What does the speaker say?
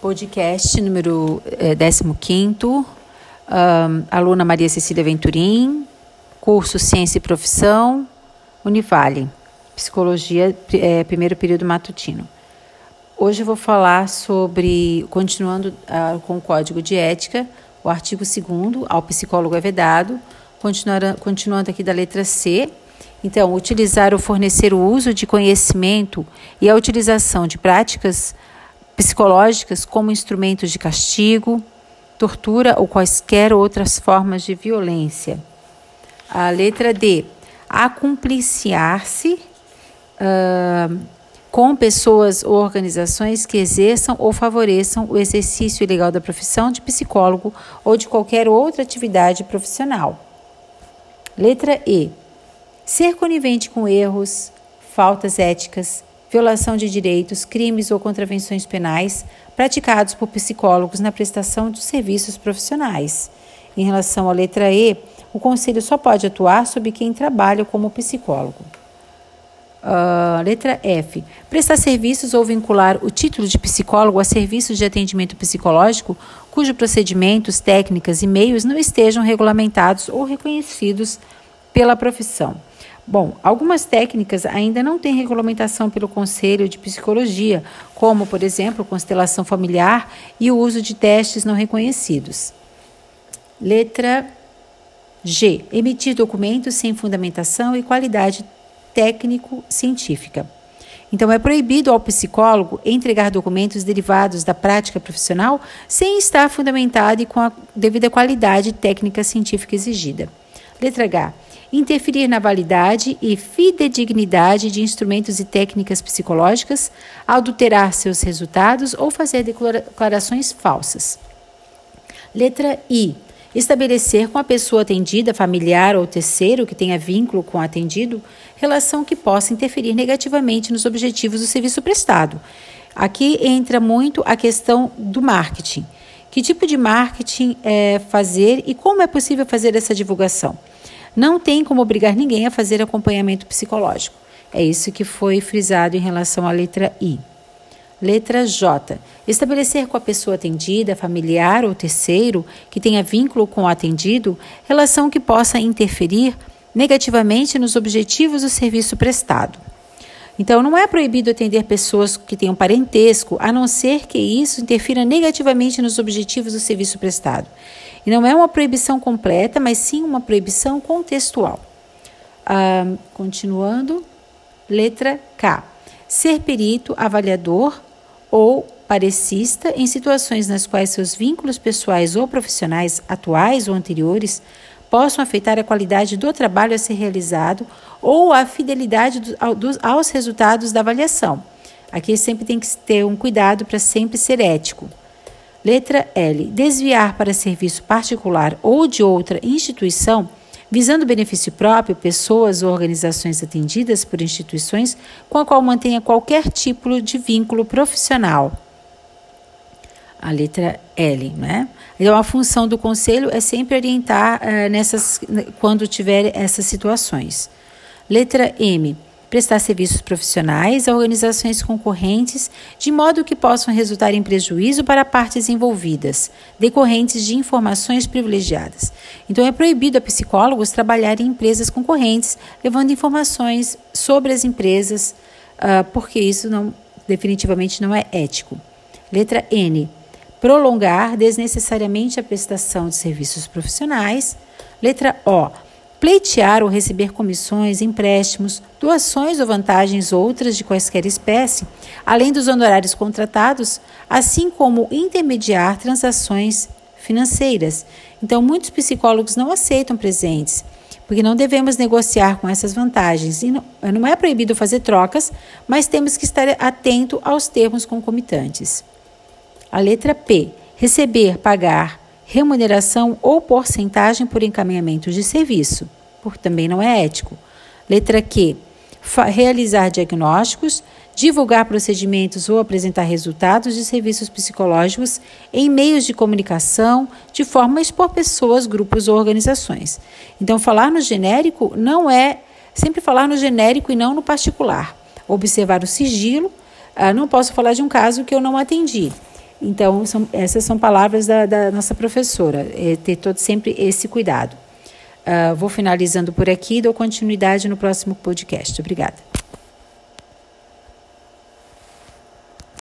Podcast número é, 15, um, aluna Maria Cecília Venturim, curso Ciência e Profissão, Univale, Psicologia, é, primeiro período matutino. Hoje eu vou falar sobre, continuando uh, com o Código de Ética, o artigo 2 ao psicólogo é vedado, continuando aqui da letra C. Então, utilizar ou fornecer o uso de conhecimento e a utilização de práticas psicológicas como instrumentos de castigo, tortura ou quaisquer outras formas de violência. A letra D. Acumpliciar-se uh, com pessoas ou organizações que exerçam ou favoreçam o exercício ilegal da profissão de psicólogo ou de qualquer outra atividade profissional. Letra E. Ser conivente com erros, faltas éticas, violação de direitos, crimes ou contravenções penais praticados por psicólogos na prestação de serviços profissionais. Em relação à letra E, o Conselho só pode atuar sobre quem trabalha como psicólogo. Uh, letra F. Prestar serviços ou vincular o título de psicólogo a serviços de atendimento psicológico cujos procedimentos, técnicas e meios não estejam regulamentados ou reconhecidos pela profissão. Bom, algumas técnicas ainda não têm regulamentação pelo Conselho de Psicologia, como, por exemplo, constelação familiar e o uso de testes não reconhecidos. Letra G. Emitir documentos sem fundamentação e qualidade técnico-científica. Então, é proibido ao psicólogo entregar documentos derivados da prática profissional sem estar fundamentado e com a devida qualidade técnica científica exigida. Letra H interferir na validade e fidedignidade de instrumentos e técnicas psicológicas, adulterar seus resultados ou fazer declarações falsas. Letra I. Estabelecer com a pessoa atendida, familiar ou terceiro que tenha vínculo com o atendido, relação que possa interferir negativamente nos objetivos do serviço prestado. Aqui entra muito a questão do marketing. Que tipo de marketing é fazer e como é possível fazer essa divulgação? Não tem como obrigar ninguém a fazer acompanhamento psicológico. É isso que foi frisado em relação à letra I. Letra J. Estabelecer com a pessoa atendida, familiar ou terceiro que tenha vínculo com o atendido, relação que possa interferir negativamente nos objetivos do serviço prestado. Então, não é proibido atender pessoas que tenham parentesco, a não ser que isso interfira negativamente nos objetivos do serviço prestado. E não é uma proibição completa, mas sim uma proibição contextual. Ah, continuando, letra K. Ser perito, avaliador ou parecista em situações nas quais seus vínculos pessoais ou profissionais atuais ou anteriores possam afetar a qualidade do trabalho a ser realizado ou a fidelidade do, do, aos resultados da avaliação. Aqui sempre tem que ter um cuidado para sempre ser ético. Letra L. Desviar para serviço particular ou de outra instituição, visando benefício próprio, pessoas ou organizações atendidas por instituições com a qual mantenha qualquer tipo de vínculo profissional. A letra L, né? Então, a função do conselho é sempre orientar uh, nessas, quando tiver essas situações. Letra M prestar serviços profissionais a organizações concorrentes, de modo que possam resultar em prejuízo para partes envolvidas, decorrentes de informações privilegiadas. Então, é proibido a psicólogos trabalhar em empresas concorrentes, levando informações sobre as empresas, uh, porque isso não, definitivamente não é ético. Letra N. Prolongar desnecessariamente a prestação de serviços profissionais. Letra O pleitear ou receber comissões, empréstimos, doações ou vantagens outras de quaisquer espécie, além dos honorários contratados, assim como intermediar transações financeiras. Então, muitos psicólogos não aceitam presentes, porque não devemos negociar com essas vantagens. E não, não é proibido fazer trocas, mas temos que estar atento aos termos concomitantes. A letra P. Receber, pagar, remuneração ou porcentagem por encaminhamento de serviço, por também não é ético. Letra Q. Realizar diagnósticos, divulgar procedimentos ou apresentar resultados de serviços psicológicos em meios de comunicação, de forma a expor pessoas, grupos ou organizações. Então, falar no genérico não é sempre falar no genérico e não no particular. Observar o sigilo. Ah, não posso falar de um caso que eu não atendi Então, são, essas são palavras da, da nossa professora, é ter todo sempre esse cuidado. Uh, vou finalizando por aqui e dou continuidade no próximo podcast. Obrigada.